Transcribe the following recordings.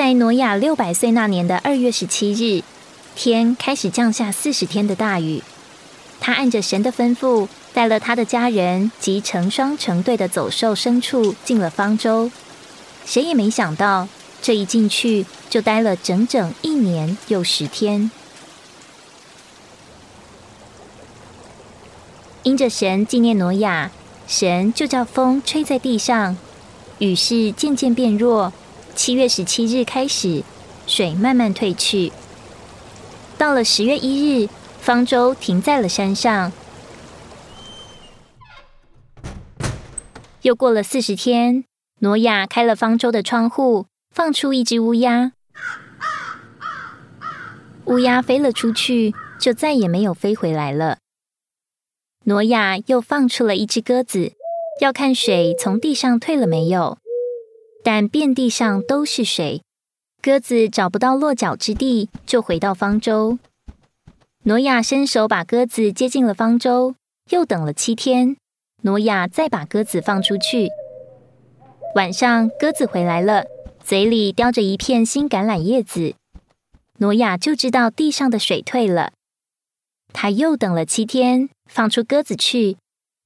在挪亚六百岁那年的二月十七日，天开始降下四十天的大雨。他按着神的吩咐，带了他的家人及成双成对的走兽牲畜进了方舟。谁也没想到，这一进去就待了整整一年又十天。因着神纪念挪亚，神就叫风吹在地上，雨势渐渐变弱。七月十七日开始，水慢慢退去。到了十月一日，方舟停在了山上。又过了四十天，挪亚开了方舟的窗户，放出一只乌鸦。乌鸦飞了出去，就再也没有飞回来了。挪亚又放出了一只鸽子，要看水从地上退了没有。但遍地上都是水，鸽子找不到落脚之地，就回到方舟。挪亚伸手把鸽子接进了方舟，又等了七天，挪亚再把鸽子放出去。晚上，鸽子回来了，嘴里叼着一片新橄榄叶子。挪亚就知道地上的水退了。他又等了七天，放出鸽子去，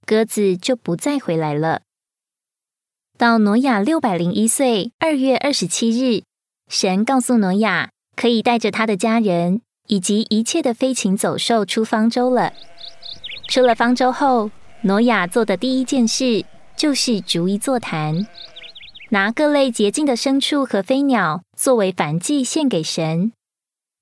鸽子就不再回来了。到挪亚六百零一岁二月二十七日，神告诉挪亚，可以带着他的家人以及一切的飞禽走兽出方舟了。出了方舟后，挪亚做的第一件事就是逐一座谈，拿各类洁净的牲畜和飞鸟作为燔祭献给神。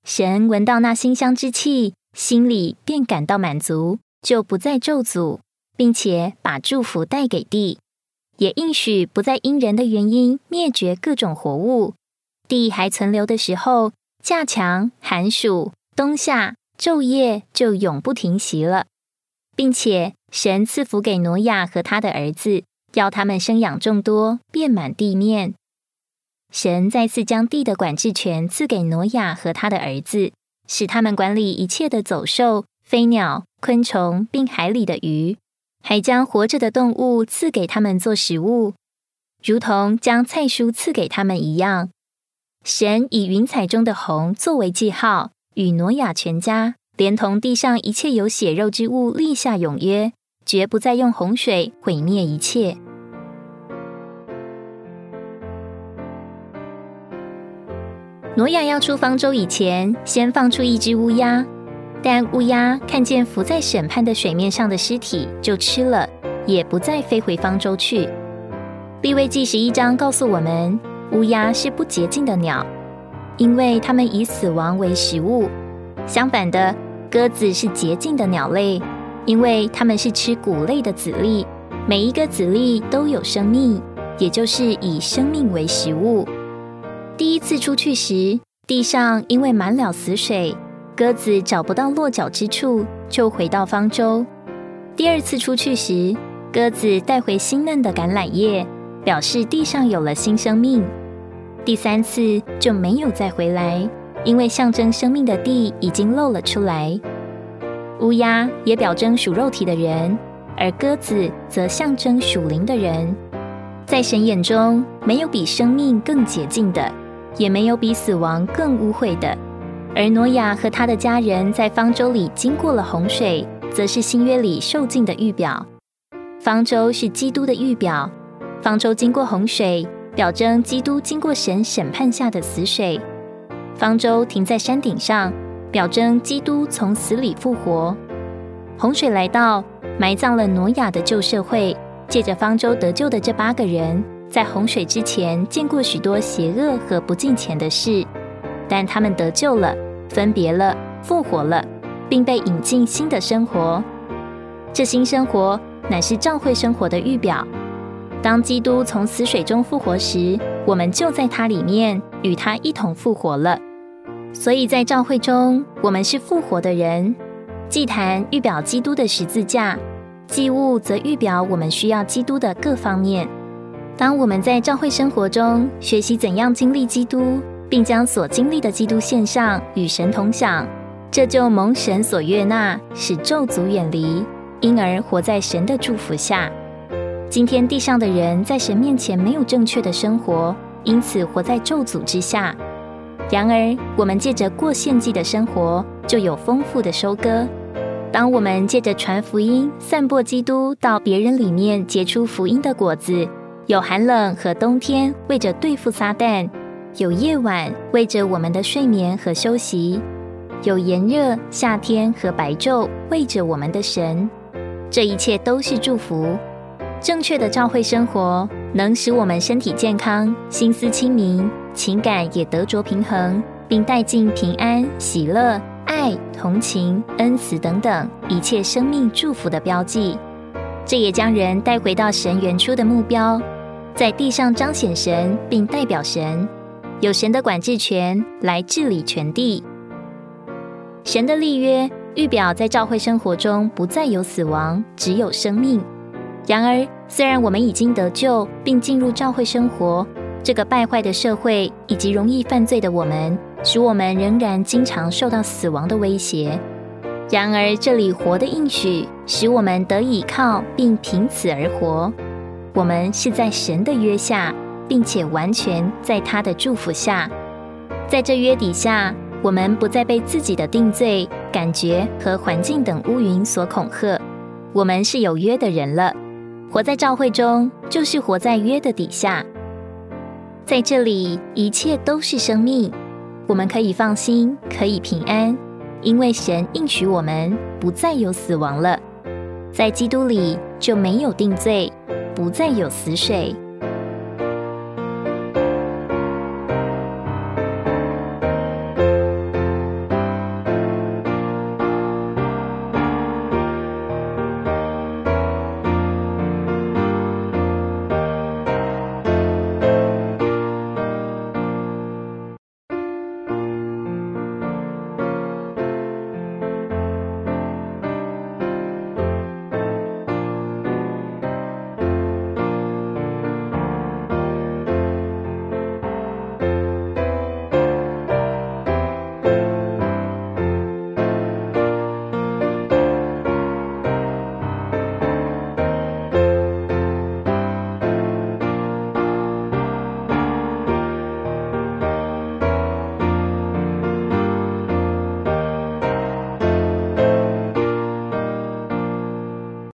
神闻到那馨香之气，心里便感到满足，就不再咒诅，并且把祝福带给地。也应许不再因人的原因灭绝各种活物，地还存留的时候，架强、寒暑、冬夏、昼夜就永不停息了，并且神赐福给挪亚和他的儿子，要他们生养众多，遍满地面。神再次将地的管制权赐给挪亚和他的儿子，使他们管理一切的走兽、飞鸟、昆虫，并海里的鱼。还将活着的动物赐给他们做食物，如同将菜蔬赐给他们一样。神以云彩中的红作为记号，与挪亚全家连同地上一切有血肉之物立下永约，绝不再用洪水毁灭一切。挪亚要出方舟以前，先放出一只乌鸦。但乌鸦看见浮在审判的水面上的尸体，就吃了，也不再飞回方舟去。立位记十一章告诉我们，乌鸦是不洁净的鸟，因为它们以死亡为食物。相反的，鸽子是洁净的鸟类，因为它们是吃谷类的籽粒，每一个籽粒都有生命，也就是以生命为食物。第一次出去时，地上因为满了死水。鸽子找不到落脚之处，就回到方舟。第二次出去时，鸽子带回新嫩的橄榄叶，表示地上有了新生命。第三次就没有再回来，因为象征生命的地已经露了出来。乌鸦也表征属肉体的人，而鸽子则象征属灵的人。在神眼中，没有比生命更洁净的，也没有比死亡更污秽的。而挪亚和他的家人在方舟里经过了洪水，则是新约里受尽的预表。方舟是基督的预表，方舟经过洪水，表征基督经过神审判下的死水。方舟停在山顶上，表征基督从死里复活。洪水来到，埋葬了挪亚的旧社会。借着方舟得救的这八个人，在洪水之前见过许多邪恶和不敬虔的事。但他们得救了，分别了，复活了，并被引进新的生活。这新生活乃是教会生活的预表。当基督从死水中复活时，我们就在他里面与他一同复活了。所以在教会中，我们是复活的人。祭坛预表基督的十字架，祭物则预表我们需要基督的各方面。当我们在教会生活中学习怎样经历基督。并将所经历的基督献上，与神同享，这就蒙神所悦纳，使咒诅远离，因而活在神的祝福下。今天地上的人在神面前没有正确的生活，因此活在咒诅之下。然而，我们借着过献祭的生活，就有丰富的收割。当我们借着传福音、散播基督到别人里面结出福音的果子，有寒冷和冬天为着对付撒旦，有夜晚为着我们的睡眠和休息，有炎热夏天和白昼为着我们的神。这一切都是祝福。正确的教会生活能使我们身体健康、心思清明。情感也得着平衡，并带进平安、喜乐、爱、同情、恩慈等等一切生命祝福的标记。这也将人带回到神原初的目标，在地上彰显神，并代表神，有神的管制权来治理全地。神的立约预表在教会生活中不再有死亡，只有生命。然而，虽然我们已经得救，并进入教会生活。这个败坏的社会以及容易犯罪的我们，使我们仍然经常受到死亡的威胁。然而，这里活的应许使我们得以靠，并凭此而活。我们是在神的约下，并且完全在他的祝福下。在这约底下，我们不再被自己的定罪、感觉和环境等乌云所恐吓。我们是有约的人了。活在教会中，就是活在约的底下。在这里，一切都是生命，我们可以放心，可以平安，因为神应许我们不再有死亡了。在基督里就没有定罪，不再有死水，